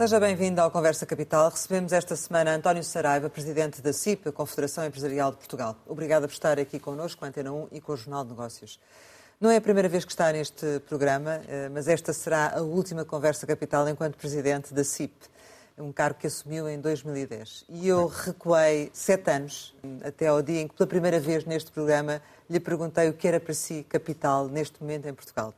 Seja bem-vindo ao Conversa Capital. Recebemos esta semana António Saraiva, presidente da CIP, a Confederação Empresarial de Portugal. Obrigada por estar aqui connosco, com a Antena 1 e com o Jornal de Negócios. Não é a primeira vez que está neste programa, eh, mas esta será a última Conversa Capital enquanto presidente da CIP, um cargo que assumiu em 2010. E eu recuei sete anos, até ao dia em que, pela primeira vez neste programa, lhe perguntei o que era para si capital neste momento em Portugal.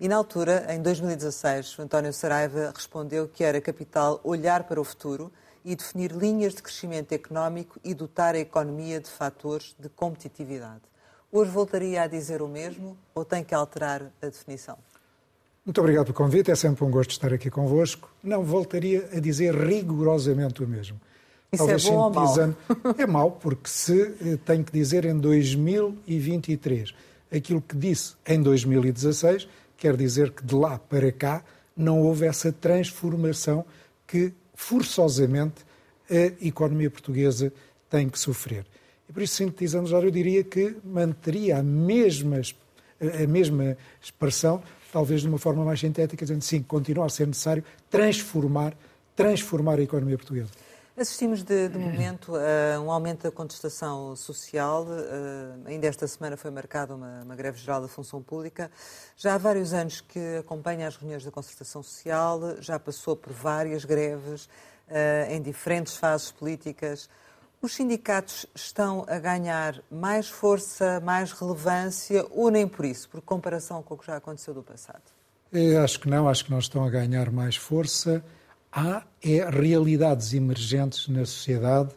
E na altura, em 2016, o António Saraiva respondeu que era capital olhar para o futuro e definir linhas de crescimento económico e dotar a economia de fatores de competitividade. Hoje voltaria a dizer o mesmo ou tem que alterar a definição? Muito obrigado pelo convite, é sempre um gosto estar aqui convosco. Não, voltaria a dizer rigorosamente o mesmo. Isso Talvez é bom ou mau? É mau, porque se eh, tenho que dizer em 2023 aquilo que disse em 2016, quer dizer que de lá para cá não houve essa transformação que forçosamente a economia portuguesa tem que sofrer. E por isso, sintetizando já, eu diria que manteria a mesma, a mesma expressão, talvez de uma forma mais sintética, dizendo sim, continua a ser necessário transformar, transformar a economia portuguesa. Assistimos de, de, momento a um aumento da contestação social. Uh, ainda esta semana foi marcada uma, uma, greve geral da função pública. Já há vários anos que acompanha as reuniões da concertação social, já passou por várias greves uh, em diferentes fases políticas. Os sindicatos estão a ganhar mais força, mais relevância ou nem por isso, por comparação com o que já aconteceu do passado? Eu acho que não, acho que não estão a ganhar mais força há é realidades emergentes na sociedade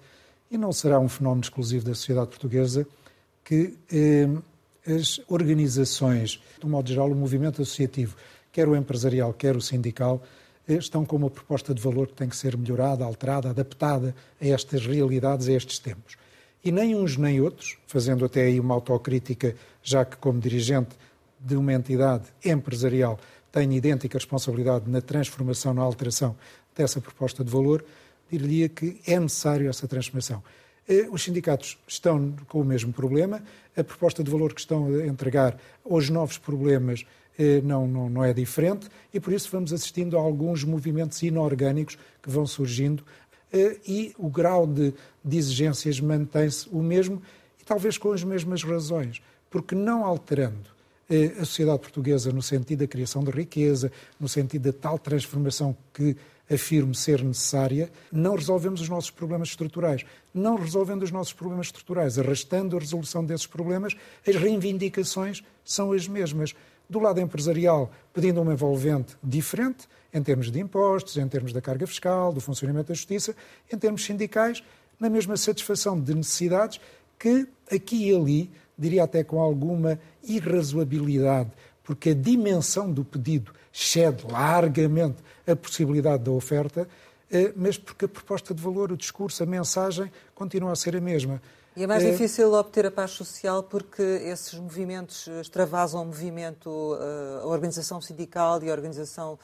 e não será um fenómeno exclusivo da sociedade portuguesa que eh, as organizações, de um modo geral, o movimento associativo, quer o empresarial, quer o sindical, eh, estão com uma proposta de valor que tem que ser melhorada, alterada, adaptada a estas realidades, a estes tempos. E nem uns nem outros, fazendo até aí uma autocrítica, já que como dirigente de uma entidade empresarial tenho idêntica responsabilidade na transformação, na alteração dessa proposta de valor, diria que é necessário essa transformação. Eh, os sindicatos estão com o mesmo problema, a proposta de valor que estão a entregar aos novos problemas eh, não, não, não é diferente e por isso vamos assistindo a alguns movimentos inorgânicos que vão surgindo eh, e o grau de, de exigências mantém-se o mesmo e talvez com as mesmas razões, porque não alterando a sociedade portuguesa no sentido da criação de riqueza, no sentido da tal transformação que afirmo ser necessária, não resolvemos os nossos problemas estruturais. Não resolvendo os nossos problemas estruturais, arrastando a resolução desses problemas, as reivindicações são as mesmas. Do lado empresarial, pedindo uma envolvente diferente, em termos de impostos, em termos da carga fiscal, do funcionamento da justiça, em termos sindicais, na mesma satisfação de necessidades que aqui e ali, diria até com alguma irrazoabilidade, porque a dimensão do pedido excede largamente a possibilidade da oferta, eh, mas porque a proposta de valor, o discurso, a mensagem continua a ser a mesma. E é mais é... difícil obter a paz social porque esses movimentos extravasam o movimento, eh, a organização sindical e a organização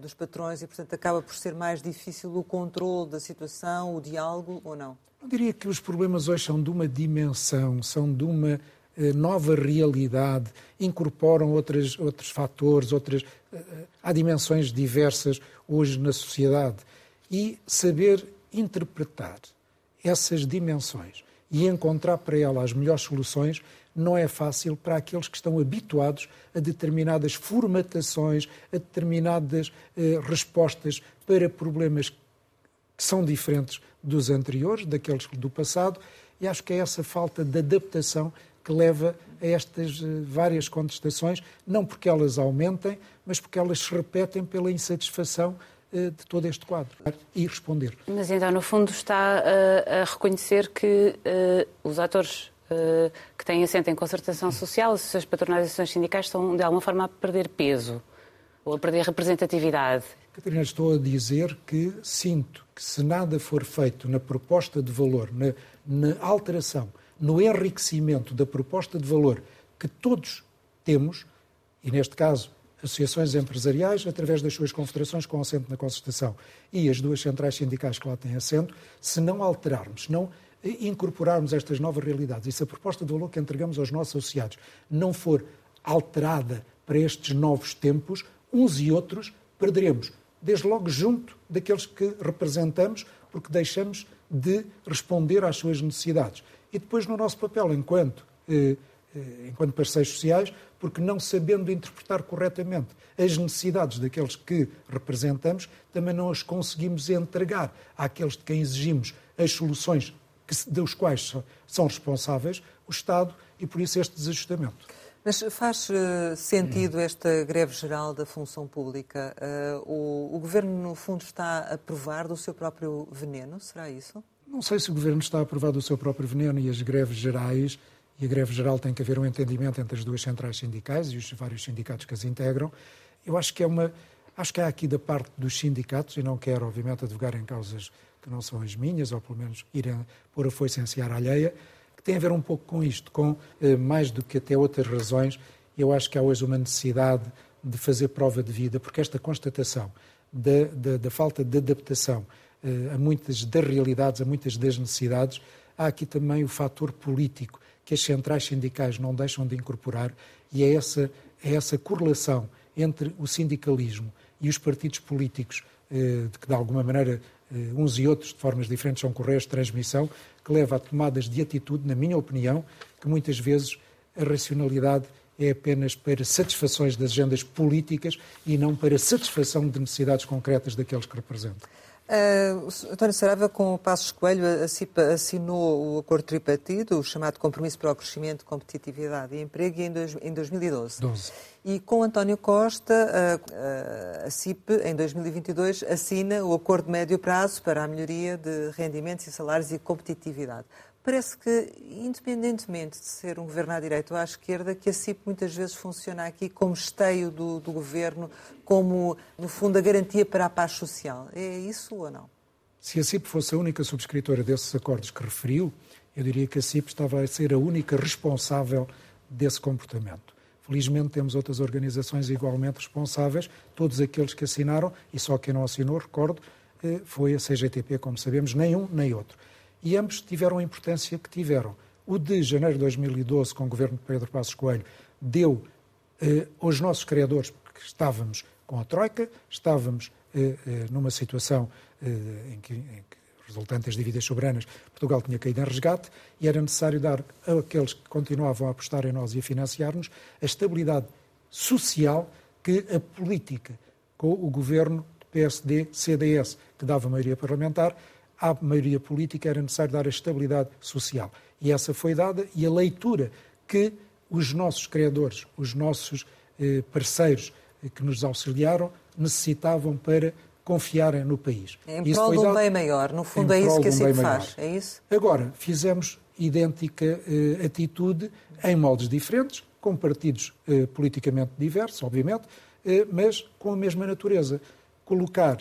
dos patrões e, portanto, acaba por ser mais difícil o controle da situação, o diálogo ou não? Eu diria que os problemas hoje são de uma dimensão, são de uma eh, nova realidade, incorporam outras, outros fatores, outras, eh, há dimensões diversas hoje na sociedade. E saber interpretar essas dimensões e encontrar para elas as melhores soluções não é fácil para aqueles que estão habituados a determinadas formatações, a determinadas eh, respostas para problemas que são diferentes dos anteriores, daqueles do passado, e acho que é essa falta de adaptação que leva a estas eh, várias contestações, não porque elas aumentem, mas porque elas se repetem pela insatisfação eh, de todo este quadro e responder. Mas então, no fundo, está a, a reconhecer que uh, os atores uh, que têm assento em concertação social, as suas patronalizações sindicais, estão de alguma forma a perder peso ou a perder representatividade. Catarina, estou a dizer que sinto que se nada for feito na proposta de valor, na, na alteração no enriquecimento da proposta de valor que todos temos, e neste caso associações empresariais, através das suas confederações com assento na concertação e as duas centrais sindicais que lá têm assento, se não alterarmos, se não incorporarmos estas novas realidades e se a proposta de valor que entregamos aos nossos associados não for alterada para estes novos tempos, uns e outros perderemos desde logo junto daqueles que representamos, porque deixamos de responder às suas necessidades. E depois no nosso papel enquanto, eh, eh, enquanto parceiros sociais, porque não sabendo interpretar corretamente as necessidades daqueles que representamos, também não as conseguimos entregar àqueles de quem exigimos as soluções que, dos quais são responsáveis o Estado e por isso este desajustamento. Mas faz uh, sentido esta greve geral da função pública? O, o, Governo, no fundo, está a provar do seu próprio veneno? Será isso? Não sei se o Governo está a provar do seu próprio veneno e as greves gerais, e a greve geral tem que haver um entendimento entre as duas centrais sindicais e os vários sindicatos que as integram. Eu acho que é uma. Acho que há aqui da parte dos sindicatos, e não quero, obviamente, advogar em causas que não são as minhas, ou pelo menos ir a pôr a foice em seara alheia, tem a ver um pouco com isto, com eh, mais do que até outras razões. Eu acho que há hoje uma necessidade de fazer prova de vida, porque esta constatação da, da, da falta de adaptação a muitas das realidades, a muitas das necessidades, há aqui também o fator político que as centrais sindicais não deixam de incorporar e é essa, é essa correlação entre o sindicalismo e os partidos políticos, eh, que de alguma maneira uns e outros de formas diferentes são correios de transmissão, que leva a tomadas de atitude, na minha opinião, que muitas vezes a racionalidade é apenas para satisfações das agendas políticas e não para satisfação de necessidades concretas daqueles que representam. Uh, António Saraiva, com o Passos Coelho, a CIPA assinou o acordo tripartido, o chamado Compromisso para o Crescimento, Competitividade e Emprego, em, dois, em 2012. 12. E com António Costa, a, a, CIP, em 2022, assina o acordo de médio prazo para a melhoria de rendimentos e salários e competitividade. Parece que, independentemente de ser um governo à direita ou à esquerda, que a CIP muitas vezes funciona aqui como esteio do, do governo, como, no fundo, a garantia para a paz social. É isso ou não? Se a CIP fosse a única subscritora desses acordos que referiu, eu diria que a CIP estava a ser a única responsável desse comportamento. Felizmente temos outras organizações igualmente responsáveis, todos aqueles que assinaram, e só quem não assinou, recordo, eh, foi a CGTP, como sabemos, nem um nem outro e ambos tiveram a importância que tiveram. O de janeiro de 2012, com o governo de Pedro Passos Coelho, deu eh, aos nossos criadores, porque estávamos com a Troika, estávamos eh, eh, numa situação eh, em que, em que, resultante das dívidas soberanas, Portugal tinha caído em resgate e era necessário dar àqueles que continuavam a apostar em nós e a financiar-nos a estabilidade social que a política com o governo PSD-CDS, que dava maioria parlamentar, à maioria política era necessário dar a estabilidade social. E essa foi dada, e a leitura que os nossos criadores, os nossos eh, parceiros eh, que nos auxiliaram, necessitavam para confiarem no país. Em prol de um bem maior, no fundo é isso que a CIP faz, é isso? Agora, fizemos idêntica eh, atitude em moldes diferentes, com partidos eh, politicamente diversos, obviamente, eh, mas com a mesma natureza. Colocar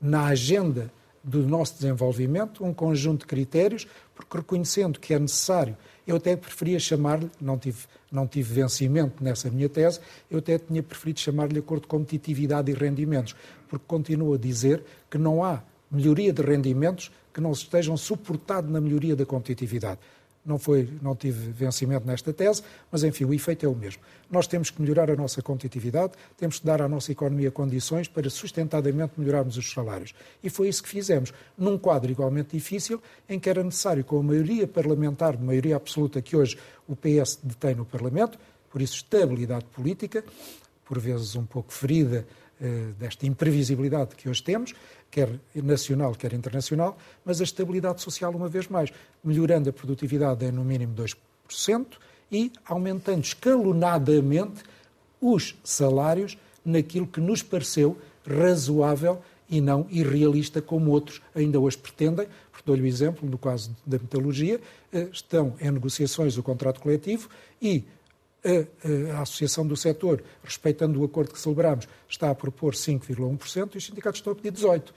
na agenda do nosso desenvolvimento, um conjunto de critérios, porque reconhecendo que é necessário, eu até preferia chamar-lhe, não tive, não tive vencimento nessa minha tese, eu até tinha preferido chamar-lhe acordo de competitividade e rendimentos, porque continuo a dizer que não há melhoria de rendimentos que não estejam suportados na melhoria da competitividade não, foi, não tive vencimento nesta tese, mas enfim, o efeito é o mesmo. Nós temos que melhorar a nossa competitividade, temos que dar à nossa economia condições para sustentadamente melhorarmos os salários. E foi isso que fizemos, num quadro igualmente difícil, em que era necessário, com a maioria parlamentar, de maioria absoluta que hoje o PS detém no Parlamento, por isso estabilidade política, por vezes um pouco ferida eh, desta imprevisibilidade que hoje temos, quer nacional, quer internacional, mas a estabilidade social, uma vez mais, melhorando a produtividade em no mínimo 2% e aumentando escalonadamente os salários naquilo que nos pareceu razoável e não irrealista como outros ainda hoje pretendem. Porque dou-lhe o exemplo, no caso da metalurgia, eh, estão em negociações o contrato coletivo e a, a, Associação do Setor, respeitando o acordo que celebramos, está a propor 5,1% e os sindicatos estão a pedir 18%.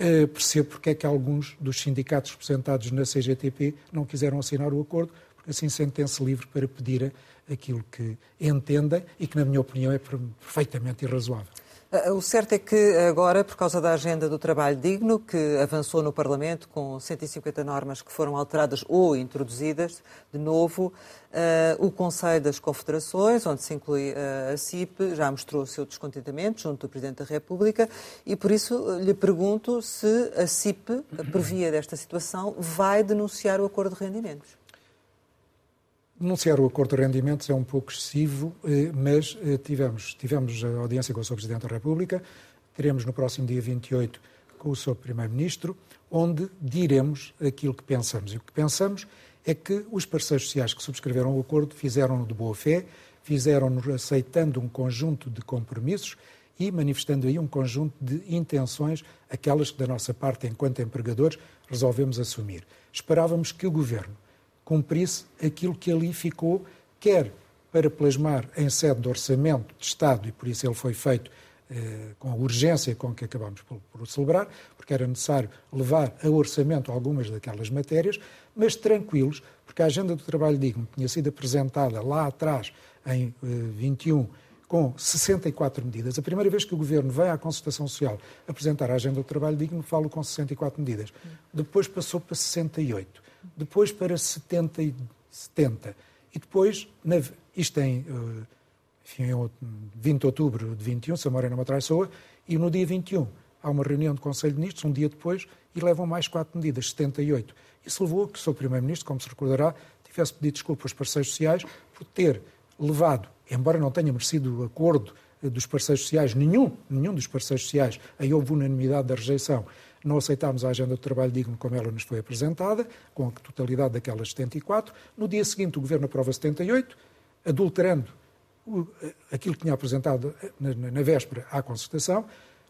Uh, percebo porque é que alguns dos sindicatos representados na CGTP não quiseram assinar o acordo, porque assim sentem-se livre para pedir aquilo que entendem e que, na minha opinião, é perfeitamente irrazoável. Ah, o certo é que agora, por causa da agenda do trabalho digno, que avançou no Parlamento com 150 normas que foram alteradas ou introduzidas de novo, uh, o Conselho das Confederações, onde se inclui uh, a CIP, já mostrou o seu descontentamento junto do Presidente da República e por isso lhe pergunto se a CIP, por via desta situação, vai denunciar o acordo de rendimentos. Denunciar o acordo de rendimentos é um pouco excessivo, eh, mas eh, tivemos, tivemos a audiência com o Sr. Presidente da República, teremos no próximo dia 28 com o Sr. Primeiro-Ministro, onde diremos aquilo que pensamos. E o que pensamos é que os parceiros sociais que subscreveram o acordo fizeram-no de boa fé, fizeram-no aceitando um conjunto de compromissos e manifestando aí um conjunto de intenções, aquelas que da nossa parte, enquanto empregadores, resolvemos assumir. Esperávamos que o Governo cumprisse aquilo que ali ficou, quer para plasmar em sede de orçamento de Estado, e por isso ele foi feito eh, com a urgência com que acabamos por, por celebrar, porque era necessário levar a orçamento algumas daquelas matérias, mas tranquilos, porque a agenda do trabalho digno tinha sido apresentada lá atrás, em eh, 21, com 64 medidas. A primeira vez que o Governo vem à consultação social apresentar a agenda do trabalho digno, falo com 64 medidas. Depois passou para 68 depois para 70 e 70. E depois, na, isto em, eh, enfim, em 20 de outubro de 21, se a memória não me traiçoa, e no dia 21 há uma reunião do Conselho de Ministros, um dia depois, e levam mais quatro medidas, 78. Isso levou a que o Sr. Primeiro-Ministro, como se recordará, tivesse pedido desculpa aos parceiros sociais por ter levado, embora não tenha merecido o acordo eh, dos parceiros sociais, nenhum, nenhum dos parceiros sociais, aí houve unanimidade da rejeição, não aceitámos a agenda do trabalho digno como ela nos foi apresentada, com a totalidade daquelas 74. No dia seguinte, o Governo aprova 78, adulterando aquilo que tinha apresentado na, na, véspera à concertação,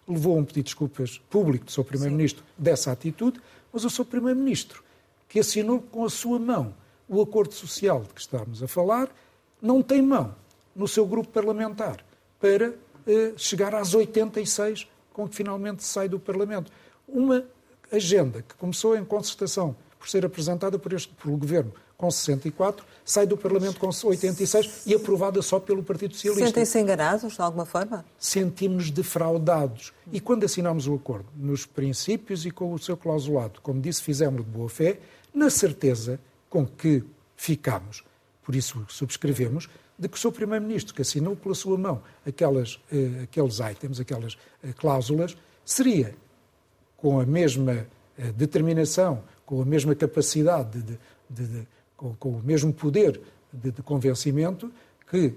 levou a um pedido de desculpas público do Sr. Primeiro-Ministro dessa atitude, mas o Sr. Primeiro-Ministro, que assinou com a sua mão o acordo social de que estamos a falar, não tem mão no seu grupo parlamentar para eh, chegar às 86 com que finalmente sai do Parlamento uma agenda que começou em concertação por ser apresentada por este, pelo Governo com 64, sai do Parlamento com 86 e aprovada só pelo Partido Socialista. Sentem-se enganados, de alguma forma? Sentimos defraudados. E quando assinámos o acordo, nos princípios e com o seu clausulado, como disse, fizemos de boa fé, na certeza com que ficamos, por isso subscrevemos, de que o seu Primeiro-Ministro, que assinou pela sua mão aquelas, eh, aqueles itens, aquelas eh, cláusulas, seria com a mesma eh, determinação, com a mesma capacidade, de, de, de, com, com, o mesmo poder de, convencimento, que,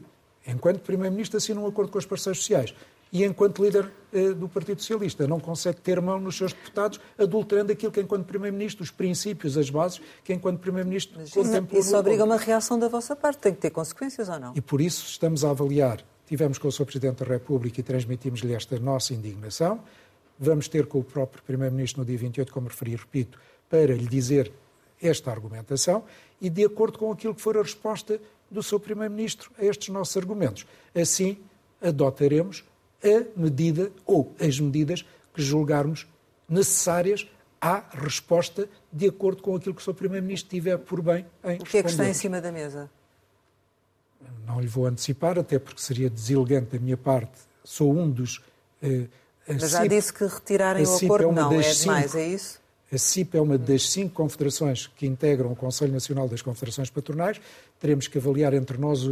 enquanto Primeiro-Ministro, assina um acordo com os parceiros sociais e, enquanto líder eh, do Partido Socialista, não consegue ter mão nos seus deputados, adulterando aquilo que, enquanto Primeiro-Ministro, os princípios, as bases, que, enquanto Primeiro-Ministro, contemplou. Isso obriga uma reação da vossa parte, tem que ter consequências ou não? E por isso estamos a avaliar. Tivemos com o Sr. Presidente da República e transmitimos-lhe esta nossa indignação vamos ter com o próprio Primeiro-Ministro no dia 28, como referi, repito, para lhe dizer esta argumentação e de acordo com aquilo que for a resposta do seu Primeiro-Ministro a estes nossos argumentos. Assim, adotaremos a medida ou as medidas que julgarmos necessárias à resposta de acordo com aquilo que o seu Primeiro-Ministro tiver por bem em O que é que está em cima da mesa? Não lhe vou antecipar, até porque seria deselegante da minha parte. Sou um dos eh, mas já disse que retirarem o acordo é não, é demais, é isso? A CIP é uma das cinco confederações que integram o Conselho Nacional das Confederações Patronais. Teremos que avaliar entre nós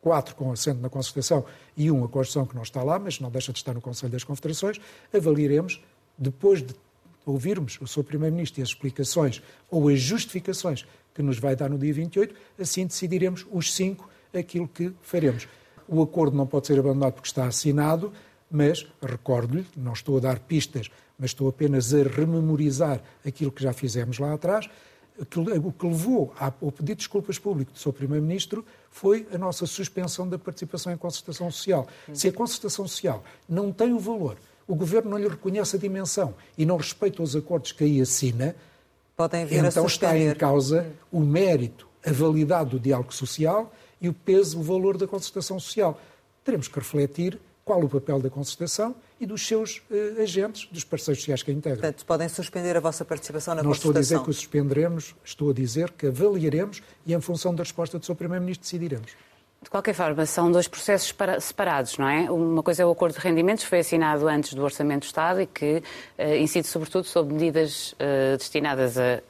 quatro com assento na concertação e um a Constituição que não está lá, mas não deixa de estar no Conselho das Confederações. Avaliaremos, depois de ouvirmos o seu Primeiro-Ministro e as explicações ou as justificações que nos vai dar no dia 28, assim decidiremos os cinco aquilo que faremos. O acordo não pode ser abandonado porque está assinado, mas recordo-lhe, não estou a dar pistas, mas estou apenas a rememorizar aquilo que já fizemos lá atrás. O que levou ao pedido de desculpas público do seu Primeiro-Ministro foi a nossa suspensão da participação em concertação social. Se a concertação social não tem o valor, o Governo não lhe reconhece a dimensão e não respeita os acordos que aí assina, então está em causa o mérito, a validade do diálogo social e o peso, o valor da concertação social. Teremos que refletir qual o papel da concertação e dos seus uh, agentes, dos parceiros sociais que a integram. Portanto, podem suspender a vossa participação na Não concertação? Não estou a dizer que o suspenderemos, estou a dizer que avaliaremos e, em função da resposta do Sr. Primeiro-Ministro, decidiremos. De qualquer forma, são dois processos separados, não é? Uma coisa é o acordo de rendimentos, que foi assinado antes do Orçamento do Estado e que uh, incide sobretudo sobre medidas uh, destinadas a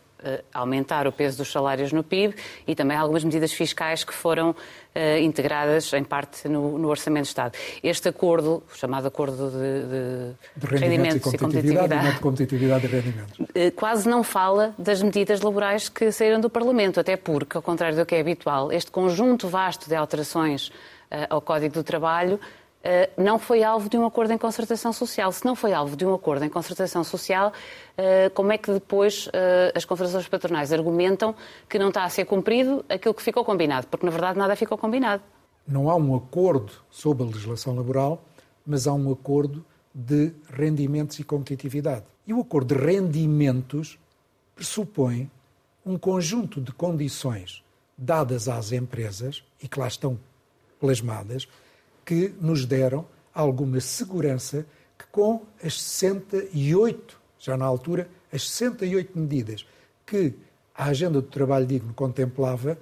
aumentar o peso dos salários no PIB e também algumas medidas fiscais que foram uh, integradas em parte no, no, Orçamento do Estado. Este acordo, chamado Acordo de, de, de rendimentos, rendimentos, e competitividade, e competitividade, de rendimentos, uh, quase não fala das medidas laborais que saíram do Parlamento, até porque, ao contrário do que é habitual, este conjunto vasto de alterações ao Código do Trabalho eh, não foi alvo de um acordo em concertação social. Se não foi alvo de um acordo em concertação social, eh, como é que depois eh, as confederações patronais argumentam que não está a ser cumprido aquilo que ficou combinado? Porque, na verdade, nada ficou combinado. Não há um acordo sobre a legislação laboral, mas há um acordo de rendimentos e competitividade. E o acordo de rendimentos pressupõe um conjunto de condições dadas às empresas e que lá estão plasmadas que nos deram alguma segurança que com as 68, já na altura, as 68 medidas que a Agenda do Trabalho Digno contemplava,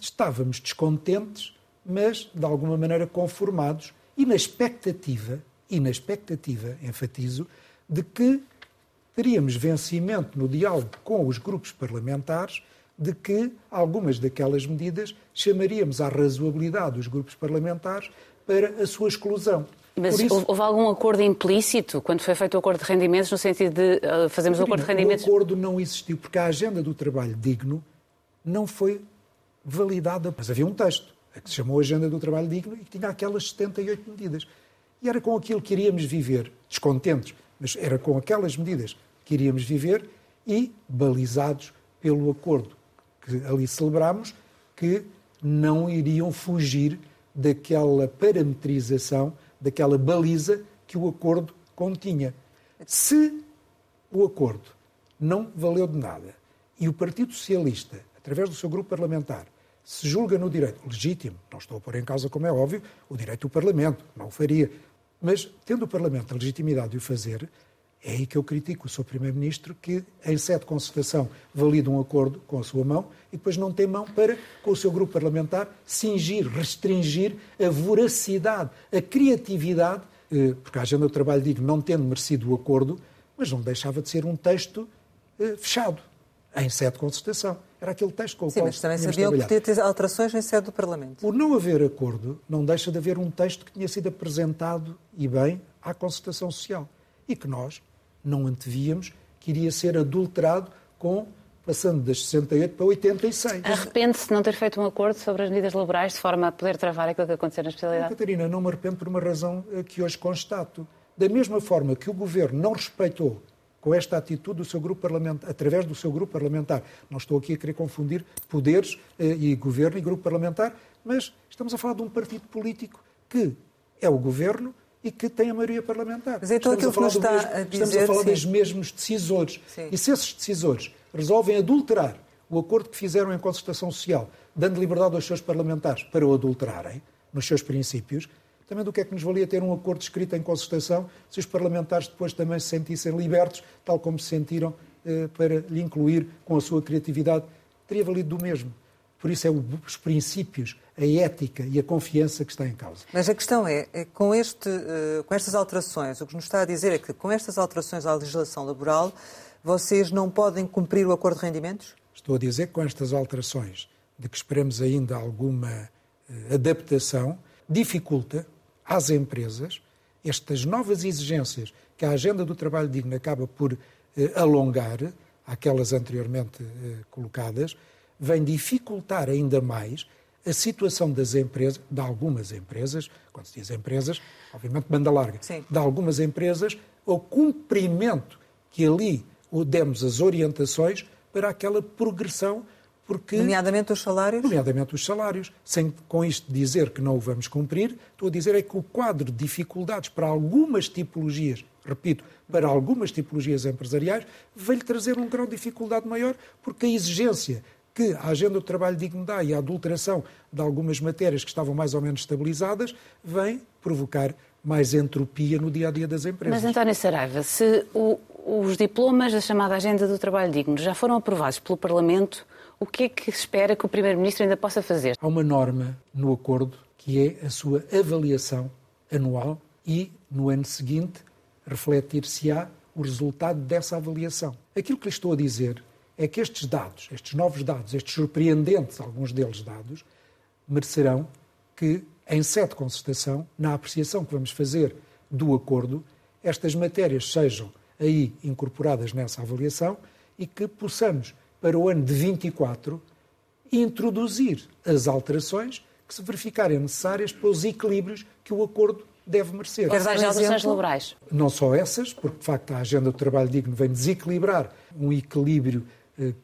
estávamos descontentes, mas de alguma maneira conformados e na expectativa, e na expectativa, enfatizo, de que teríamos vencimento no diálogo com os grupos parlamentares de que algumas daquelas medidas chamaríamos à razoabilidade dos grupos parlamentares para a sua exclusão. Mas isso, houve algum acordo implícito quando foi feito o acordo de rendimentos, no sentido de uh, fazermos o acordo de rendimentos? O acordo não existiu, porque a agenda do trabalho digno não foi validada. Mas havia um texto, que se chamou Agenda do Trabalho Digno, e que tinha aquelas 78 medidas. E era com aquilo que iríamos viver, descontentes, mas era com aquelas medidas que iríamos viver e balizados pelo acordo que ali celebramos, que não iriam fugir daquela parametrização, daquela baliza que o acordo continha. Se o acordo não valeu de nada e o Partido Socialista, através do seu grupo parlamentar, se julga no direito legítimo, não estou a pôr em causa, como é óbvio, o direito do Parlamento, não o faria, mas tendo o Parlamento a legitimidade de o fazer, é aí que eu critico o Sr. Primeiro-Ministro que, em sede de concertação, valida um acordo com a sua mão e depois não tem mão para, com o seu grupo parlamentar, cingir, restringir a voracidade, a criatividade, eh, porque a Agenda do Trabalho digo não tendo merecido o acordo, mas não deixava de ser um texto eh, fechado, em sede de concertação. Era aquele texto com o Sim, qual mas também sabiam que podia ter alterações em sede do Parlamento. Por não haver acordo, não deixa de haver um texto que tinha sido apresentado, e bem, à concertação social. E que nós, não antevíamos que iria ser adulterado com passando das 68 para 86. Arrepende-se de não ter feito um acordo sobre as medidas laborais de forma a poder travar aquilo que aconteceu na especialidade? Não, Catarina, não me arrependo por uma razão eh, que hoje constato. Da mesma forma que o Governo não respeitou com esta atitude do seu grupo parlamentar, através do seu grupo parlamentar. Não estou aqui a querer confundir poderes eh, e governo e grupo parlamentar, mas estamos a falar de um partido político que é o governo e que tem a maioria parlamentar. Mas então estamos aquilo que está mesmo, a dizer... Estamos a falar sim. dos mesmos decisores. Sim. E se esses decisores resolvem adulterar o acordo que fizeram em concertação social, dando liberdade aos seus parlamentares para o adulterarem, nos seus princípios, também do que é que nos valia ter um acordo escrito em concertação se os parlamentares depois também se sentissem libertos, tal como se sentiram eh, para lhe incluir com a sua criatividade, teria valido do mesmo. Por isso é os princípios, a ética e a confiança que está em causa. Mas a questão é, é com, este, uh, com estas alterações, o que nos está a dizer é que com estas alterações à legislação laboral, vocês não podem cumprir o acordo de rendimentos? Estou a dizer que com estas alterações, de que esperamos ainda alguma uh, adaptação, dificulta às empresas estas novas exigências que a agenda do trabalho digno acaba por uh, alongar, aquelas anteriormente colocadas, vem dificultar ainda mais a situação das empresas, de algumas empresas, quando se diz empresas, obviamente banda larga, Sim. de algumas empresas, o cumprimento que ali demos as orientações para aquela progressão, porque... Nomeadamente os salários? Nomeadamente os salários. Sem com isto dizer que não o vamos cumprir, estou a dizer é que o quadro de dificuldades para algumas tipologias, repito, para algumas tipologias empresariais, vai-lhe trazer um grau de dificuldade maior, porque a exigência que a agenda do trabalho digno dá e a adulteração de algumas matérias que estavam mais ou menos estabilizadas vem provocar mais entropia no dia a dia das empresas. Mas, António Saraiva, se o, os diplomas da chamada Agenda do Trabalho Digno já foram aprovados pelo Parlamento, O que é que espera que o Primeiro-Ministro ainda possa fazer? Há uma norma no acordo que é a sua avaliação anual e, no ano seguinte, refletir-se-á o resultado dessa avaliação. Aquilo que lhe estou a dizer é que estes dados, estes novos dados, estes surpreendentes, alguns deles dados, merecerão que, em sede de concertação, na apreciação que vamos fazer do acordo, estas matérias sejam aí incorporadas nessa avaliação e que possamos, para o ano de 24, introduzir as alterações que se verificarem necessárias para os equilíbrios que o acordo deve merecer. Quer dizer, alterações laborais? Não só essas, porque de facto a agenda do trabalho digno vem desequilibrar um equilíbrio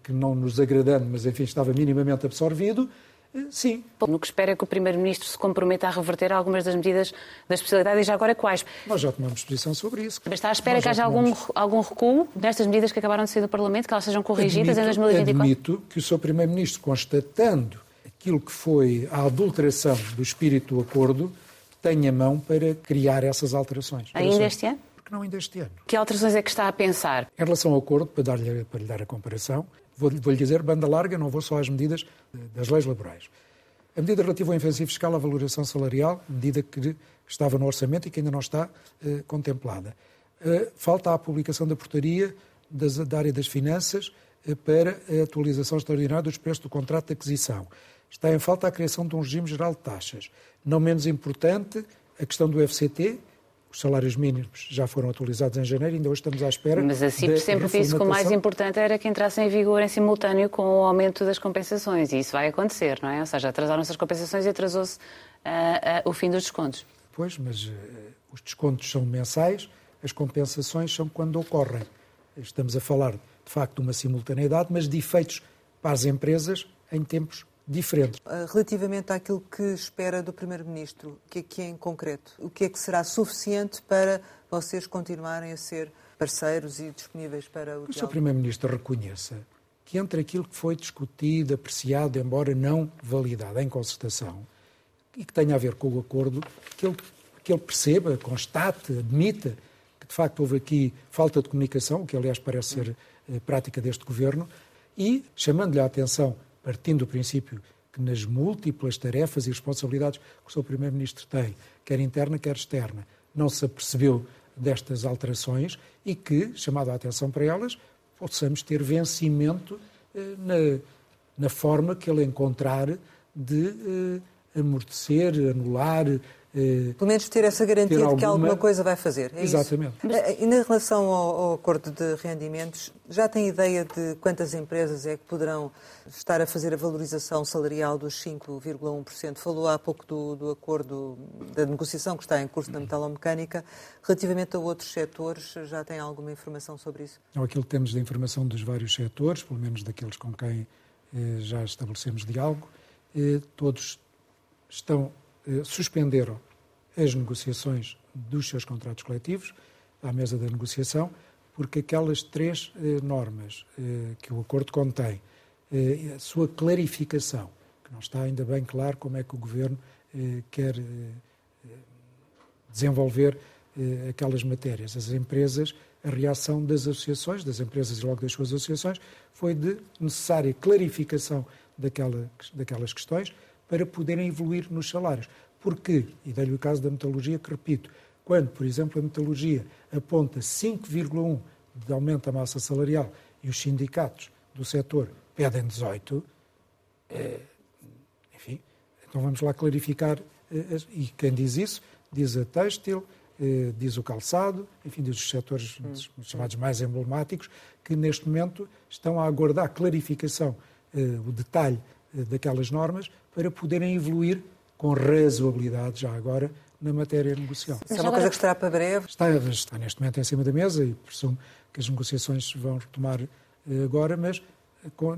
que não nos agradando, mas enfim estava minimamente absorvido, eh, Sim. No que espera que o Primeiro-Ministro se comprometa a reverter algumas das medidas da especialidade e já agora quais? Nós já tomamos posição sobre isso. Mas está à espera que haja tomamos... algum, algum recuo nestas medidas que acabaram de sair do Parlamento, que elas sejam corrigidas admito, em 2024? Admito que o Sr. Primeiro-Ministro, constatando aquilo que foi a adulteração do espírito do acordo, tenha mão para criar essas alterações. Ainda este ano? Porque não ainda este ano. Que alterações é que está a pensar? Em relação ao acordo, para, dar -lhe, para lhe dar a comparação, vou-lhe vou dizer banda larga, não vou só às medidas das leis laborais. A medida relativa ao incentivo fiscal à valoração salarial, medida que estava no orçamento e que ainda não está eh, contemplada. Eh, falta a publicação da portaria das, da área das finanças eh, para a atualização extraordinária dos preços do contrato de aquisição. Está em falta a criação de um regime geral de taxas. Não menos importante, a questão do FCT, os salários mínimos já foram atualizados em janeiro, ainda hoje estamos à espera. Mas a CIP sempre disse que o mais importante era que entrasse em vigor em simultâneo com o aumento das compensações. E isso vai acontecer, não é? Ou seja, atrasaram-se as compensações e atrasou-se uh, uh, o fim dos descontos. Pois, mas uh, os descontos são mensais, as compensações são quando ocorrem. Estamos a falar, de facto, de uma simultaneidade, mas de efeitos para as empresas em tempos Ah, relativamente àquilo que espera do Primeiro-Ministro, o que é que é em concreto? O que é que será suficiente para vocês continuarem a ser parceiros e disponíveis para o Que o Sr. Primeiro-Ministro reconheça que entre aquilo que foi discutido, apreciado, embora não validado em concertação, e que tenha a ver com o acordo, que ele, que ele perceba, constate, admita que de facto houve aqui falta de comunicação, o que aliás parece ser eh, prática deste governo, e chamando-lhe a atenção partindo do princípio que nas múltiplas tarefas e responsabilidades que o seu Primeiro-Ministro tem, quer interna, quer externa, não se apercebeu destas alterações e que, chamado a atenção para elas, possamos ter vencimento eh, na, na, forma que ele encontrar de eh, amortecer, anular, Pelo menos ter essa garantia ter alguma... de que alguma coisa vai fazer. É Exatamente. Isso? Eh, e na relação ao, ao, acordo de rendimentos, já tem ideia de quantas empresas é que poderão estar a fazer a valorização salarial dos 5,1%? Falou há pouco do, do, acordo da negociação que está em curso na metalomecânica. Relativamente a outros setores, já tem alguma informação sobre isso? Não, aquilo que temos de informação dos vários setores, pelo menos daqueles com quem eh, já estabelecemos diálogo, eh, todos estão eh, suspenderam as negociações dos seus contratos coletivos à mesa da negociação, porque aquelas três eh, normas eh, que o acordo contém, a sua clarificação, que não está ainda bem claro como é que o Governo quer desenvolver aquelas matérias. As empresas, a reação das associações, das empresas e logo das suas associações, foi de necessária clarificação daquela, daquelas questões, para poderem evoluir nos salários. Porque, e dei-lhe o caso da metalurgia, que repito, quando, por exemplo, a metalurgia aponta 5,1 de aumento da massa salarial e os sindicatos do setor pedem 18, é, enfim, então vamos lá clarificar. É, e quem diz isso, diz a têxtil, é, diz o calçado, enfim, diz os setores hum. chamados mais emblemáticos, que neste momento estão a aguardar clarificação, o detalhe daquelas normas, para poderem evoluir com razoabilidade, já agora, na matéria negocial. Isso é uma coisa que estará para breve? Está, está neste momento em cima da mesa e presumo que as negociações vão retomar eh, agora, mas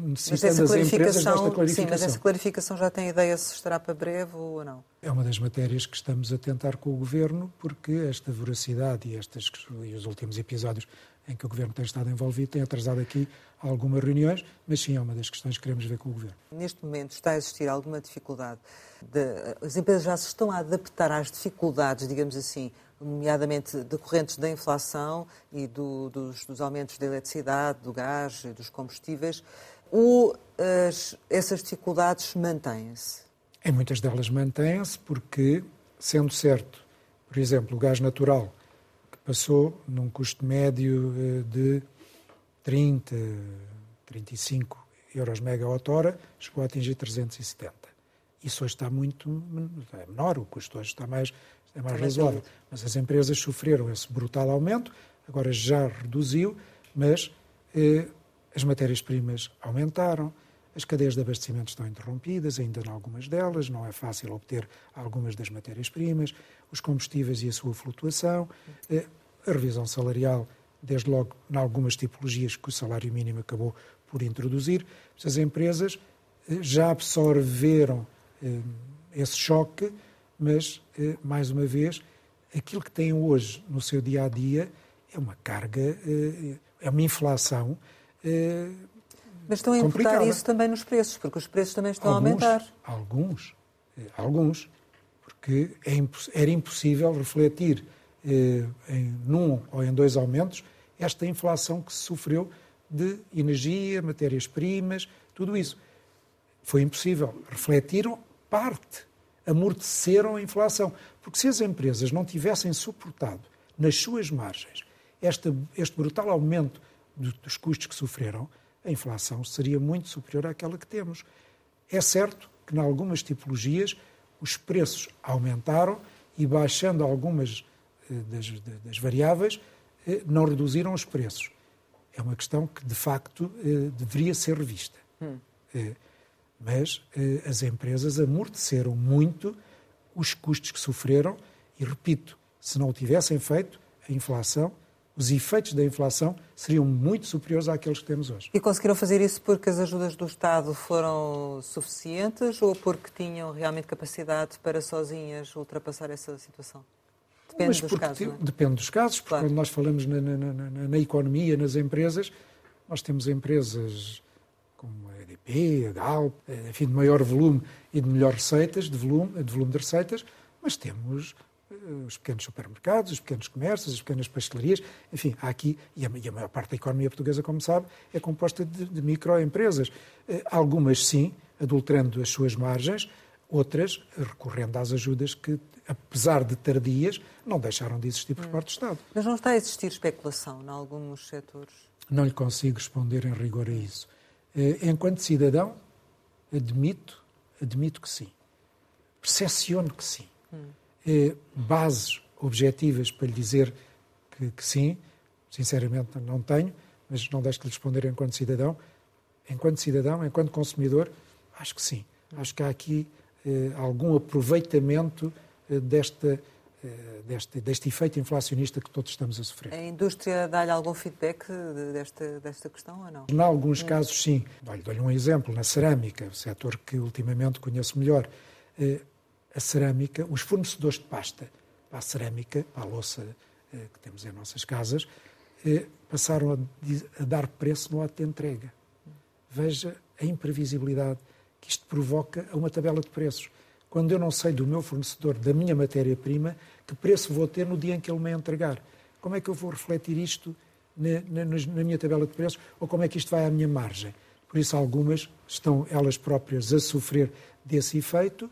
necessitando das empresas desta clarificação. Sim, mas essa clarificação já tem ideia se estará para breve ou não? É uma das matérias que estamos a tentar com o Governo, porque esta voracidade e, estas, e os últimos episódios em que o Governo tem estado envolvido têm atrasado aqui algumas reuniões, mas sim é uma das questões que queremos ver com o Governo. Neste momento está a existir alguma dificuldade? De, as empresas já se estão a adaptar às dificuldades, digamos assim, nomeadamente decorrentes da inflação e do, dos, dos, aumentos da eletricidade, do gás, dos combustíveis. Ou as, essas dificuldades mantêm-se? Em muitas delas mantêm-se porque, sendo certo, por exemplo, o gás natural, passou num custo médio eh, de 30, 35 euros megawatt-hora, chegou a atingir 370. Isso hoje está muito é menor, o custo hoje está mais, é mais razoável. Mas as empresas sofreram esse brutal aumento, agora já reduziu, mas eh, as matérias-primas aumentaram, as cadeias de abastecimento estão interrompidas, ainda em algumas delas, não é fácil obter algumas das matérias-primas, os combustíveis e a sua flutuação, eh, a revisão salarial, desde logo em algumas tipologias que o salário mínimo acabou por introduzir. As empresas eh, já absorveram eh, esse choque, mas, mais uma vez, aquilo que têm hoje no seu dia a dia é uma carga, é uma inflação mas estão a imputar isso também nos preços, porque os preços também estão alguns, a aumentar. Alguns, eh, alguns, porque é era impossível refletir eh, em num ou em dois aumentos esta inflação que se sofreu de energia, matérias-primas, tudo isso. Foi impossível. Refletiram parte, amorteceram a inflação. Porque se as empresas não tivessem suportado nas suas margens este, este brutal aumento dos custos que sofreram, a inflação seria muito superior àquela que temos. É certo que, em algumas tipologias, os preços aumentaram e, baixando algumas eh, das, das variáveis, eh, não reduziram os preços. É uma questão que, de facto, eh, deveria ser revista. Hum. Mas as empresas amorteceram muito os custos que sofreram e, repito, se não o tivessem feito, a inflação os efeitos da inflação seriam muito superiores àqueles que temos hoje. E conseguiram fazer isso porque as ajudas do Estado foram suficientes ou porque tinham realmente capacidade para sozinhas ultrapassar essa situação? Depende dos casos. É? Depende dos casos, porque claro. quando nós falamos na, na, na, na, economia, nas empresas, nós temos empresas como a EDP, a Galp, enfim, de maior volume e de melhor receitas, de volume, de volume de receitas, mas temos os pequenos supermercados, os pequenos comércios, as pequenas pastelarias, enfim, há aqui, e a, e a maior parte da economia portuguesa, como sabe, é composta de, de microempresas. Eh, algumas, sim, adulterando as suas margens, outras recorrendo às ajudas que, apesar de tardias, não deixaram de existir por parte do Estado. Mas não está a existir especulação em alguns setores? Não lhe consigo responder em rigor a isso. Eh, enquanto cidadão, admito, admito que sim. Percepciono que sim. Hum eh, bases objetivas para lhe dizer que, que, sim. Sinceramente, não tenho, mas não deixo de lhe responder enquanto cidadão. Enquanto cidadão, enquanto consumidor, acho que sim. Acho que há aqui eh, algum aproveitamento eh, desta, eh, deste, deste efeito inflacionista que todos estamos a sofrer. A indústria dá-lhe algum feedback desta, desta questão ou não? Em alguns hum. casos, sim. Dou-lhe um exemplo. Na cerâmica, o setor que ultimamente conheço melhor, eh, a cerâmica, os fornecedores de pasta para a cerâmica, para a louça eh, que temos em nossas casas, eh, passaram a, a dar preço no ato de entrega. Veja a imprevisibilidade que isto provoca a uma tabela de preços. Quando eu não sei do meu fornecedor, da minha matéria-prima, que preço vou ter no dia em que ele me entregar. Como é que eu vou refletir isto na, na, na, minha tabela de preços ou como é que isto vai à minha margem? Por isso, algumas estão elas próprias a sofrer desse efeito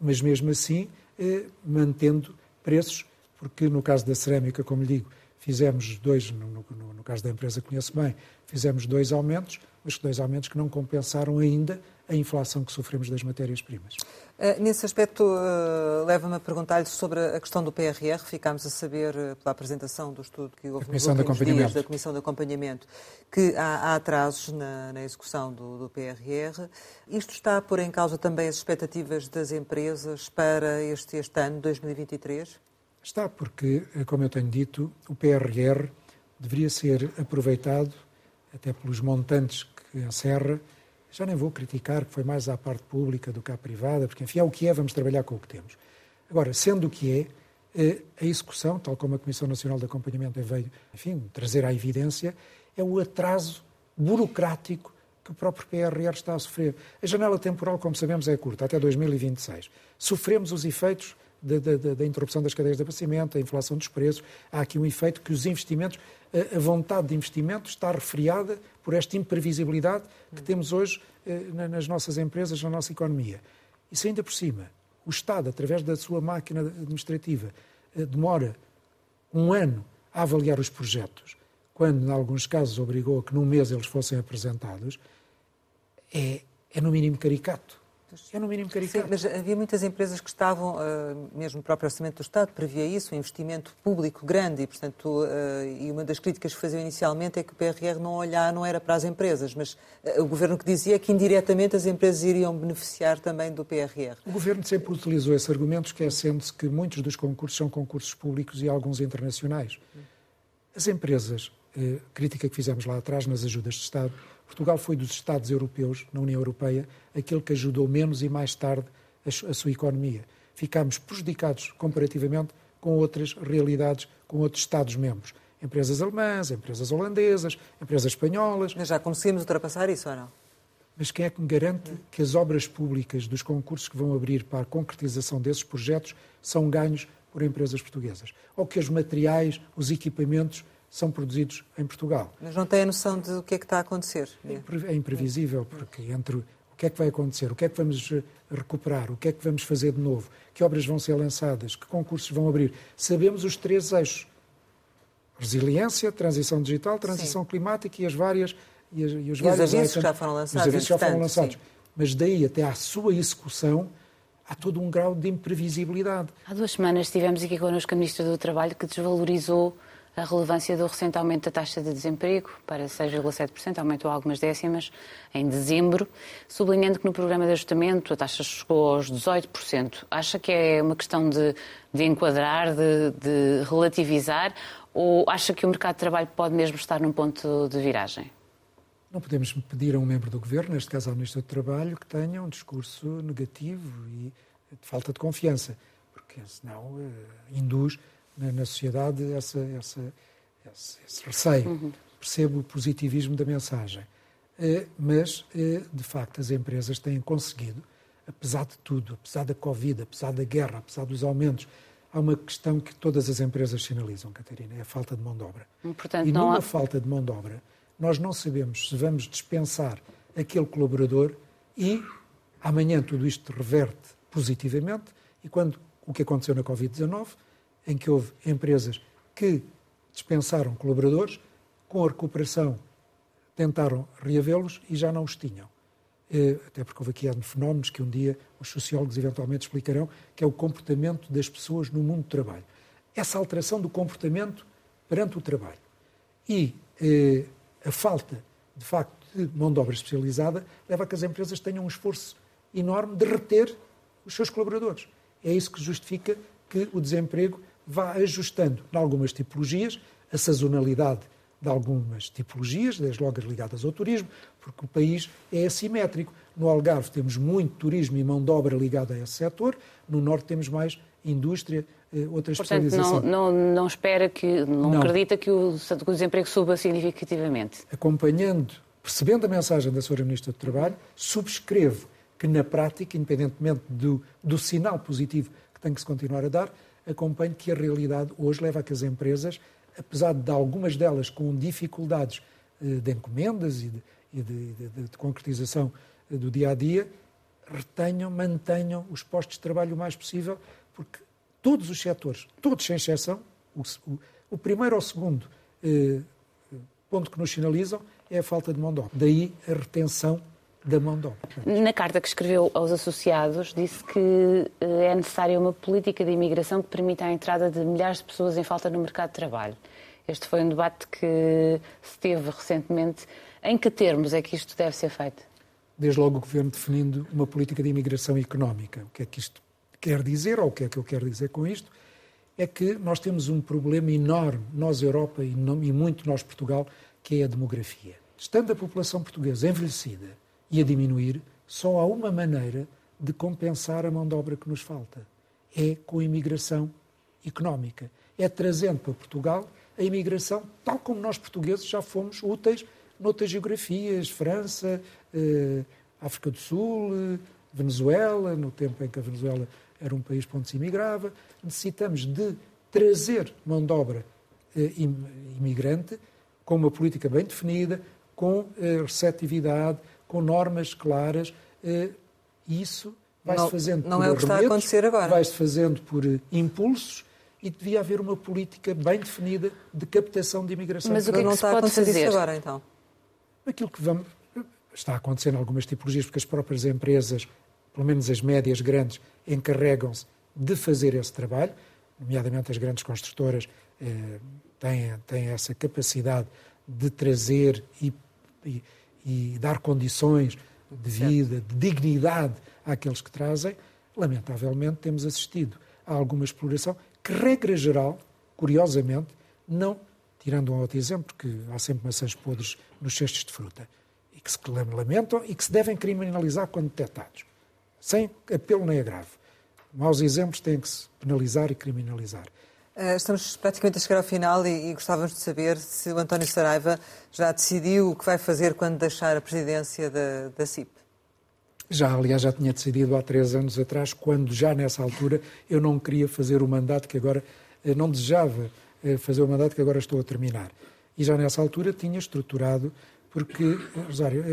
mas mesmo assim eh, mantendo preços, porque no caso da cerâmica, como lhe digo, fizemos dois, no, no, no, caso da empresa que conheço bem, fizemos dois aumentos, mas dois aumentos que não compensaram ainda a inflação que sofremos das matérias-primas. Uh, nesse aspecto, uh, leva-me a perguntar-lhe sobre a questão do PRR. Ficámos a saber, uh, pela apresentação do estudo que houve nos últimos dias da Comissão de Acompanhamento, que há, há atrasos na, na execução do, do, PRR. Isto está a pôr em causa também as expectativas das empresas para este, este ano, 2023? Está, porque, como eu tenho dito, o PRR deveria ser aproveitado, até pelos montantes que encerra, já nem vou criticar que foi mais à parte pública do que à privada, porque, enfim, é o que é, vamos trabalhar com o que temos. Agora, sendo o que é, eh, a execução, tal como a Comissão Nacional de Acompanhamento veio, enfim, trazer à evidência, é o atraso burocrático que o próprio PRR está a sofrer. A janela temporal, como sabemos, é curta, até 2026. Sofremos os efeitos da, da, da, interrupção das cadeias de abastecimento, a inflação dos preços. Há aqui um efeito que os investimentos, a, a vontade de investimento está refriada por esta imprevisibilidade que temos hoje eh, nas nossas empresas, na nossa economia. Isso ainda por cima, o Estado, através da sua máquina administrativa, eh, demora um ano a avaliar os projetos, quando, em alguns casos, obrigou a que num mês eles fossem apresentados, é, é no mínimo caricato. É no mínimo caricato. Sim, mas havia muitas empresas que estavam, eh, mesmo o próprio Orçamento do Estado previa isso, um investimento público grande e, portanto, eh, e uma das críticas que faziam inicialmente é que o PRR não olhar, não era para as empresas, mas eh, o Governo que dizia que indiretamente as empresas iriam beneficiar também do PRR. O Governo sempre utilizou esse argumento, esquecendo-se que muitos dos concursos são concursos públicos e alguns internacionais. As empresas, crítica que fizemos lá atrás nas ajudas de Estado, Portugal foi dos Estados europeus, na União Europeia, aquele que ajudou menos e mais tarde a, a sua economia. Ficámos prejudicados comparativamente com outras realidades, com outros Estados-membros. Empresas alemãs, empresas holandesas, empresas espanholas. Mas já conseguimos ultrapassar isso ou não? Mas quem é que me garante que as obras públicas dos concursos que vão abrir para a concretização desses projetos são ganhos por empresas portuguesas? Ou que os materiais, os equipamentos são produzidos em Portugal. Mas não tem a noção de que é que está a acontecer? É imprevisível, porque entre o que é que vai acontecer, o que é que vamos eh, recuperar, o que é que vamos fazer de novo, que obras vão ser lançadas, que concursos vão abrir, sabemos os três eixos. Resiliência, transição digital, transição Sim. climática e as várias e, as, e os e vários os avisos que já foram lançados. Os avisos já foram lançados. Sim. Mas daí até à sua execução há todo um grau de imprevisibilidade. Há duas semanas estivemos aqui connosco a Ministra do Trabalho que desvalorizou a relevância do recente aumento da taxa de desemprego para 6,7%, aumentou algumas décimas em dezembro, sublinhando que no programa de ajustamento a taxa chegou aos 18%. Acha que é uma questão de, de enquadrar, de, de relativizar, ou acha que o mercado de trabalho pode mesmo estar num ponto de viragem? Não podemos pedir a um membro do governo, neste caso ao Ministro do Trabalho, que tenha um discurso negativo e de falta de confiança, porque senão uh, induz na, na sociedade essa, essa, esse, esse receio. Uhum. Percebo o positivismo da mensagem. Uh, mas, uh, de facto, as empresas têm conseguido, apesar de tudo, apesar da Covid, apesar da guerra, apesar dos aumentos, há uma questão que todas as empresas sinalizam, Catarina, é a falta de mão de obra. Portanto, e numa há... falta de mão de obra, nós não sabemos se vamos dispensar aquele colaborador e amanhã tudo isto reverte positivamente e quando o que aconteceu na Covid-19 em que houve empresas que dispensaram colaboradores, com a recuperação tentaram reavê-los e já não os tinham. Eh, até porque houve aqui fenómenos que um dia os sociólogos eventualmente explicarão, que é o comportamento das pessoas no mundo do trabalho. Essa alteração do comportamento perante o trabalho e eh, a falta, de facto, de mão de obra especializada leva a que as empresas tenham um esforço enorme de reter os seus colaboradores. É isso que justifica que o desemprego vá ajustando em algumas tipologias a sazonalidade de algumas tipologias, desde logo as ligadas ao turismo, porque o país é assimétrico. No Algarve temos muito turismo e mão de obra ligada a esse setor, no Norte temos mais indústria, eh, outras Portanto, não, não, não espera que, não, não, acredita que o, que o desemprego suba significativamente? Acompanhando, percebendo a mensagem da Sra. Ministra do Trabalho, subscrevo que na prática, independentemente do, do sinal positivo que tem que se continuar a dar, acompanho que a realidade hoje leva a que as empresas, apesar de algumas delas com dificuldades eh, de encomendas e de, de, de, de concretização eh, do dia a dia, retenham, mantenham os postos de trabalho o mais possível, porque todos os setores, todos sem exceção, o, o, o primeiro ou o segundo eh, ponto que nos sinalizam é a falta de mão de obra. Daí a retenção da mão de obra. Na carta que escreveu aos associados, disse que eh, é necessária uma política de imigração que permita a entrada de milhares de pessoas em falta no mercado de trabalho. Este foi um debate que se teve recentemente. Em que termos é que isto deve ser feito? Desde logo o Governo definindo uma política de imigração económica. O que é que isto quer dizer, ou o que é que eu quero dizer com isto? É que nós temos um problema enorme, nós Europa e, muito nós Portugal, que é a demografia. Estando a população portuguesa envelhecida, e a diminuir, só há uma maneira de compensar a mão de obra que nos falta. É com a imigração económica. É trazendo para Portugal a imigração, tal como nós portugueses já fomos úteis noutras geografias, França, eh, África do Sul, eh, Venezuela, no tempo em que a Venezuela era um país para onde se imigrava. Necessitamos de trazer mão de obra eh, imigrante com uma política bem definida, com eh, receptividade, com normas claras. Eh, isso vai-se fazendo não por é o que está a acontecer agora. vai-se fazendo por impulsos e devia haver uma política bem definida de captação de imigração. Mas o que é que não está a acontecer fazer? agora, então? Aquilo que vamos. Está a acontecer em algumas tipologias, porque as próprias empresas, pelo menos as médias grandes, encarregam-se de fazer esse trabalho, nomeadamente as grandes construtoras eh, têm, têm essa capacidade de trazer e, e, e dar condições de vida, de dignidade àqueles que trazem. Lamentavelmente, temos assistido a alguma exploração que, regra geral, curiosamente, não, tirando um outro exemplo, que há sempre maçãs podres nos cestos de fruta, e que se lamentam e que se devem criminalizar quando detectados, sem apelo nem agravo. Maus exemplos têm que se penalizar e criminalizar. Eh, Estamos praticamente a chegar ao final e, e gostávamos de saber se o António Saraiva já decidiu o que vai fazer quando deixar a presidência da, da CIP. Já, aliás, já tinha decidido há três anos atrás, quando já nessa altura eu não queria fazer o mandato que agora, eh, não desejava eh, fazer o mandato que agora estou a terminar. E já nessa altura tinha estruturado, porque, Rosário,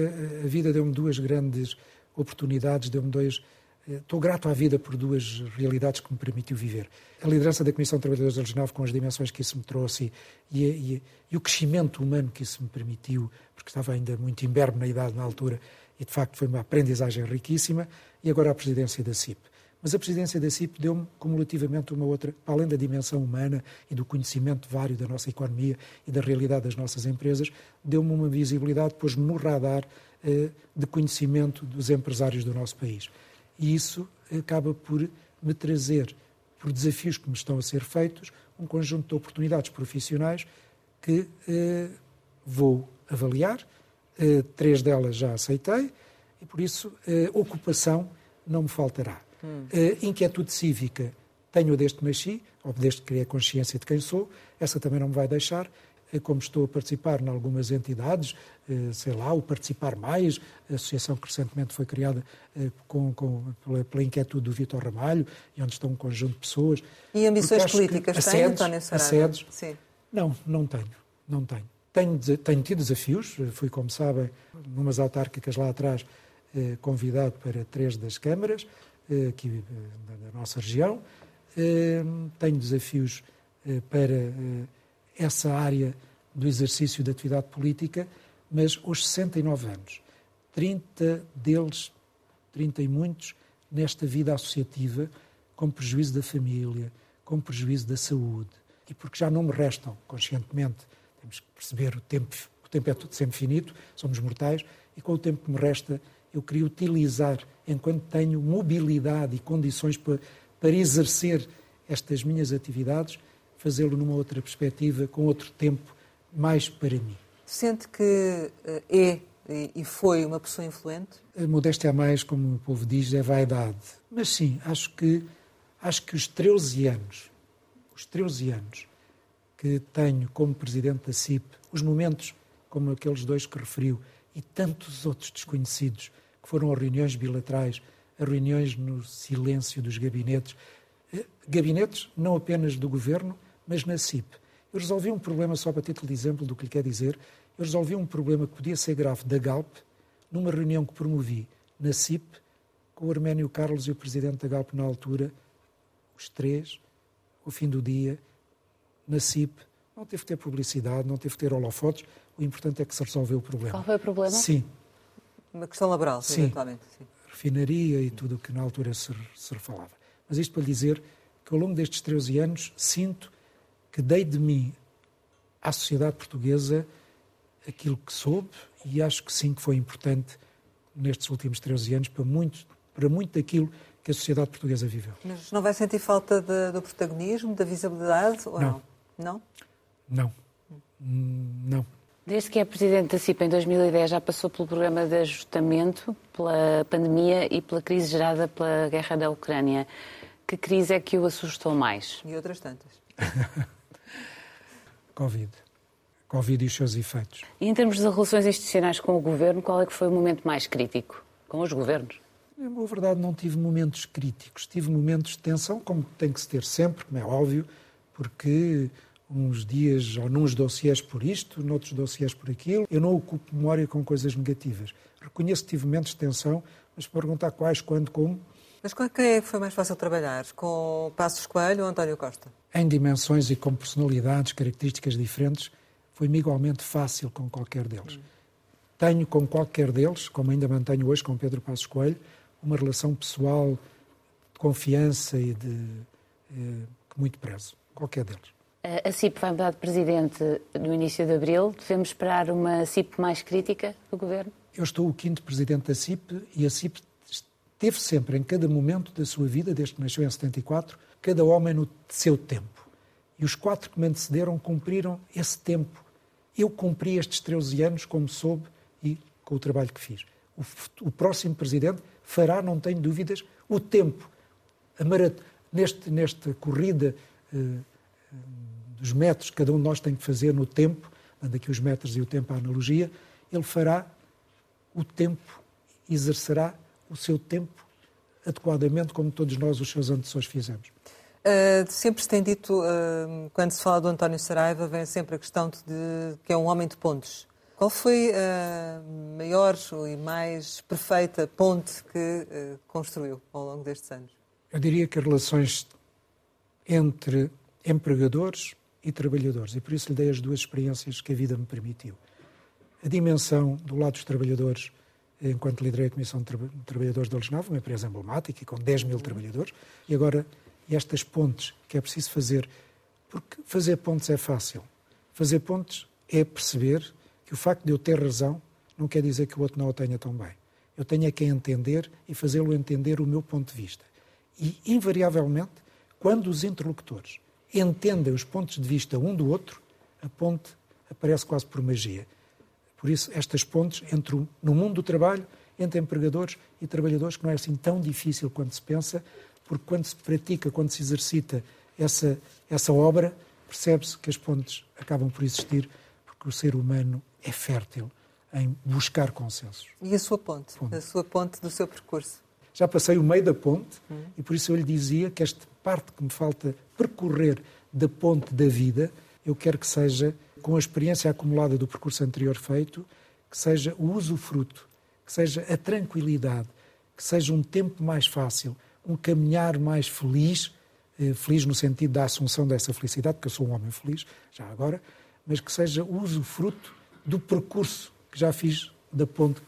a vida deu-me duas grandes oportunidades, deu-me dois. Estou grato à vida por duas realidades que me permitiu viver. A liderança da Comissão de Trabalhadores da Legisnave, com as dimensões que isso me trouxe e, e, e o crescimento humano que isso me permitiu, porque estava ainda muito imberbe na idade na altura, e de facto foi uma aprendizagem riquíssima, e agora a presidência da CIP. Mas a presidência da CIP deu-me cumulativamente uma outra, além da dimensão humana e do conhecimento vário da nossa economia e da realidade das nossas empresas, deu-me uma visibilidade, pôs-me no radar eh, de conhecimento dos empresários do nosso país. E isso acaba por me trazer, por desafios que me estão a ser feitos, um conjunto de oportunidades profissionais que eh, vou avaliar, eh, três delas já aceitei e, por isso, eh, ocupação não me faltará. Hum. Inquietude cívica tenho desde que nasci, ou desde que criei consciência de quem sou, essa também não me vai deixar. Como estou a participar em algumas entidades, sei lá, o Participar Mais, a associação que recentemente foi criada com, com, pela, pela, inquietude do Vitor Ramalho, e onde estão um conjunto de pessoas. E ambições políticas tem, António Saraiva? Assedes, Sim. Não, não tenho, não tenho. Tenho, tenho tido desafios, fui, como sabem, numas autárquicas lá atrás, eh, convidado para três das câmaras eh, aqui eh, da nossa região. Tenho desafios para essa área do exercício da atividade política, mas aos 69 anos, 30 deles, 30 e muitos, nesta vida associativa, com prejuízo da família, com prejuízo da saúde, e porque já não me restam, conscientemente, temos que perceber o tempo, o tempo é sempre finito, somos mortais, e com o tempo que me resta, eu queria utilizar, enquanto tenho mobilidade e condições para, para exercer estas minhas atividades, fazê-lo numa outra perspectiva, com outro tempo, mais para mim. Sente que eh, é e foi uma pessoa influente? A modéstia a mais, como o povo diz, é vaidade. Mas sim, acho que, acho que os 13 anos, os 13 anos que tenho como presidente da CIP, os momentos como aqueles dois que referiu e tantos outros desconhecidos que foram a reuniões bilaterais, a reuniões no silêncio dos gabinetes, eh, gabinetes não apenas do governo, mas na CIP. Eu resolvi um problema, só para título de exemplo do que lhe quer dizer, eu resolvi um problema que podia ser grave da Galp numa reunião que promovi na CIP com o Arménio Carlos e o presidente da Galp na altura, os três, ao fim do dia, na CIP, não teve que ter publicidade, não teve que ter holofotes, o importante é que se resolveu o problema. Qual foi o problema? Sim. Uma questão laboral, sim. eventualmente. Sim. Refinaria e tudo o que na altura se, se refalava. Mas isto para lhe dizer que ao longo destes 13 anos sinto que dei de mim à sociedade portuguesa aquilo que soube e acho que sim que foi importante nestes últimos 13 anos para muito, para muito daquilo que a sociedade portuguesa viveu. Mas não vai sentir falta de, do protagonismo, da visibilidade ou não? Não. Não? Não. Desde que é Presidente da CIP em 2010 já passou pelo programa de ajustamento, pela pandemia e pela crise gerada pela guerra da Ucrânia. Que crise é que o assustou mais? E outras tantas. Covid. Covid e os seus efeitos. E em termos de relações institucionais com o Governo, qual é que foi o momento mais crítico? Com os governos? Na boa verdade, não tive momentos críticos. Tive momentos de tensão, como tem que se ter sempre, como é óbvio, porque uns dias ou nos dossiês por isto, noutros dossiês por aquilo. Eu não ocupo memória com coisas negativas. Reconheço que tive momentos de tensão, mas perguntar quais, quando, como. Mas com quem é que foi mais fácil trabalhar? Com Passos Coelho ou António Costa? Em dimensões e com personalidades, características diferentes, foi-me igualmente fácil com qualquer deles. Hum. Tenho com qualquer deles, como ainda mantenho hoje com Pedro Passos Coelho, uma relação pessoal de confiança e de eh, muito prezo. Qualquer deles. A CIP vai mudar de presidente no início de abril. Devemos esperar uma CIP mais crítica do governo? Eu estou o quinto presidente da CIP e a CIP teve sempre, em cada momento da sua vida, desde que nasceu em 74, cada homem no seu tempo. E os quatro que me antecederam cumpriram esse tempo. Eu cumpri estes 13 anos como soube e com o trabalho que fiz. O, o próximo presidente fará, não tenho dúvidas, o tempo. Marat... Neste, nesta corrida. Eh, dos metros que cada um de nós tem que fazer no tempo, dando aqui os metros e o tempo à analogia, ele fará o tempo, exercerá o seu tempo adequadamente, como todos nós, os seus antecessores, fizemos. Uh, sempre se tem dito, uh, quando se fala do António Saraiva, vem sempre a questão de, que é um homem de pontes. Qual foi a maior e mais perfeita ponte que uh, construiu ao longo destes anos? Eu diria que as relações entre empregadores e trabalhadores. E por isso lhe dei as duas experiências que a vida me permitiu. A dimensão do lado dos trabalhadores, enquanto liderei a Comissão de Trabalhadores da Lesnava, uma empresa emblemática e com 10 mil trabalhadores, e agora estas pontes que é preciso fazer, porque fazer pontes é fácil. Fazer pontes é perceber que o facto de eu ter razão não quer dizer que o outro não o tenha tão bem. Eu tenho é que entender e fazê-lo entender o meu ponto de vista. E, invariavelmente, quando os interlocutores entendem os pontos de vista um do outro, a ponte aparece quase por magia. Por isso, estas pontes entre o, no mundo do trabalho, entre empregadores e trabalhadores, que não é assim tão difícil quanto se pensa, porque quando se pratica, quando se exercita essa, essa obra, percebe-se que as pontes acabam por existir, porque o ser humano é fértil em buscar consensos. E a sua ponte? ponte. A sua ponte do seu percurso? Já passei o meio da ponte hum. e por isso eu lhe dizia que esta parte que me falta percorrer da ponte da vida, eu quero que seja, com a experiência acumulada do percurso anterior feito, que seja o usufruto, que seja a tranquilidade, que seja um tempo mais fácil, um caminhar mais feliz, eh, feliz no sentido da assunção dessa felicidade, porque eu sou um homem feliz, já agora, mas que seja o usufruto do percurso que já fiz, da ponte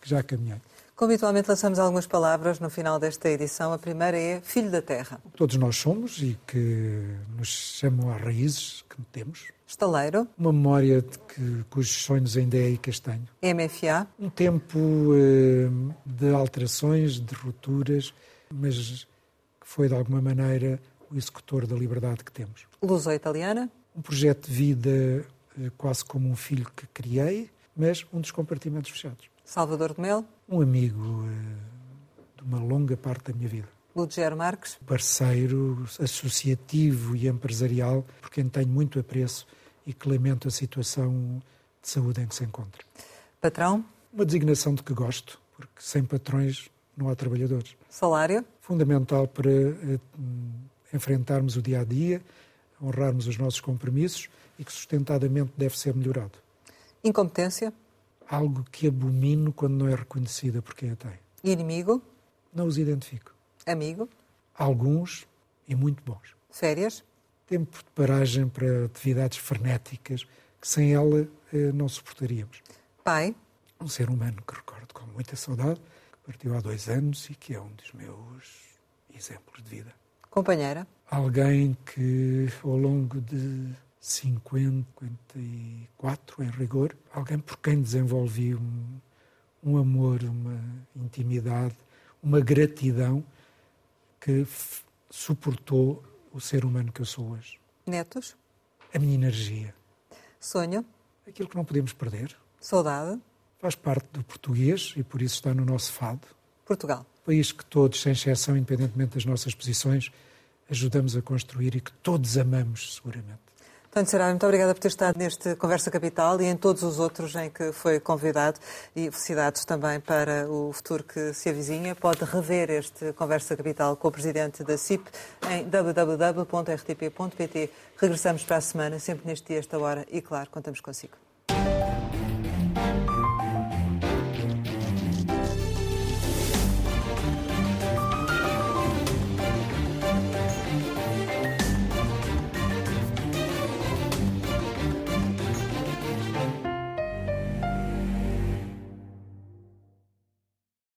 que já caminhei. Como habitualmente lançamos algumas palavras no final desta edição. A primeira é Filho da Terra. Todos nós somos e que nos chamam às raízes que temos. Estaleiro. Uma memória de que, cujos sonhos ainda é aí castanho. MFA. Um tempo eh, de alterações, de rupturas, mas que foi de alguma maneira o executor da liberdade que temos. Luso Italiana. Um projeto de vida eh, quase como um filho que criei, mas um dos compartimentos fechados. Salvador de Mel. Um amigo uh, de uma longa parte da minha vida. Ludger Marques. Parceiro associativo e empresarial, por quem tenho muito apreço e que lamento a situação de saúde em que se encontra. Patrão. Uma designação de que gosto, porque sem patrões não há trabalhadores. Salário. Fundamental para uh, enfrentarmos o dia a dia, honrarmos os nossos compromissos e que sustentadamente deve ser melhorado. Incompetência algo que abomino quando não é reconhecida por quem a tem. Inimigo? Não os identifico. Amigo? Alguns e muito bons. Férias? Tempo de paragem para atividades frenéticas que sem ela eh, não suportaríamos. Pai? Um ser humano que recordo com muita saudade, que partiu há dois anos e que é um dos meus exemplos de vida. Companheira? Alguém que ao longo de 54 em rigor, alguém por quem desenvolvi um, um amor, uma intimidade, uma gratidão que suportou o ser humano que eu sou hoje. Netos? A minha energia. Sonho? Aquilo que não podemos perder. Saudade? Faz parte do português e por isso está no nosso fado. Portugal. País que todos, sem exceção, independentemente das nossas posições, ajudamos a construir e que todos amamos, seguramente. António muito obrigada por ter estado neste Conversa Capital e em todos os outros em que foi convidado e felicidades também para o futuro que se avizinha. Pode rever este Conversa Capital com o Presidente da CIP em www.rtp.pt. Regressamos para a semana, sempre neste dia, esta hora, e claro, contamos consigo.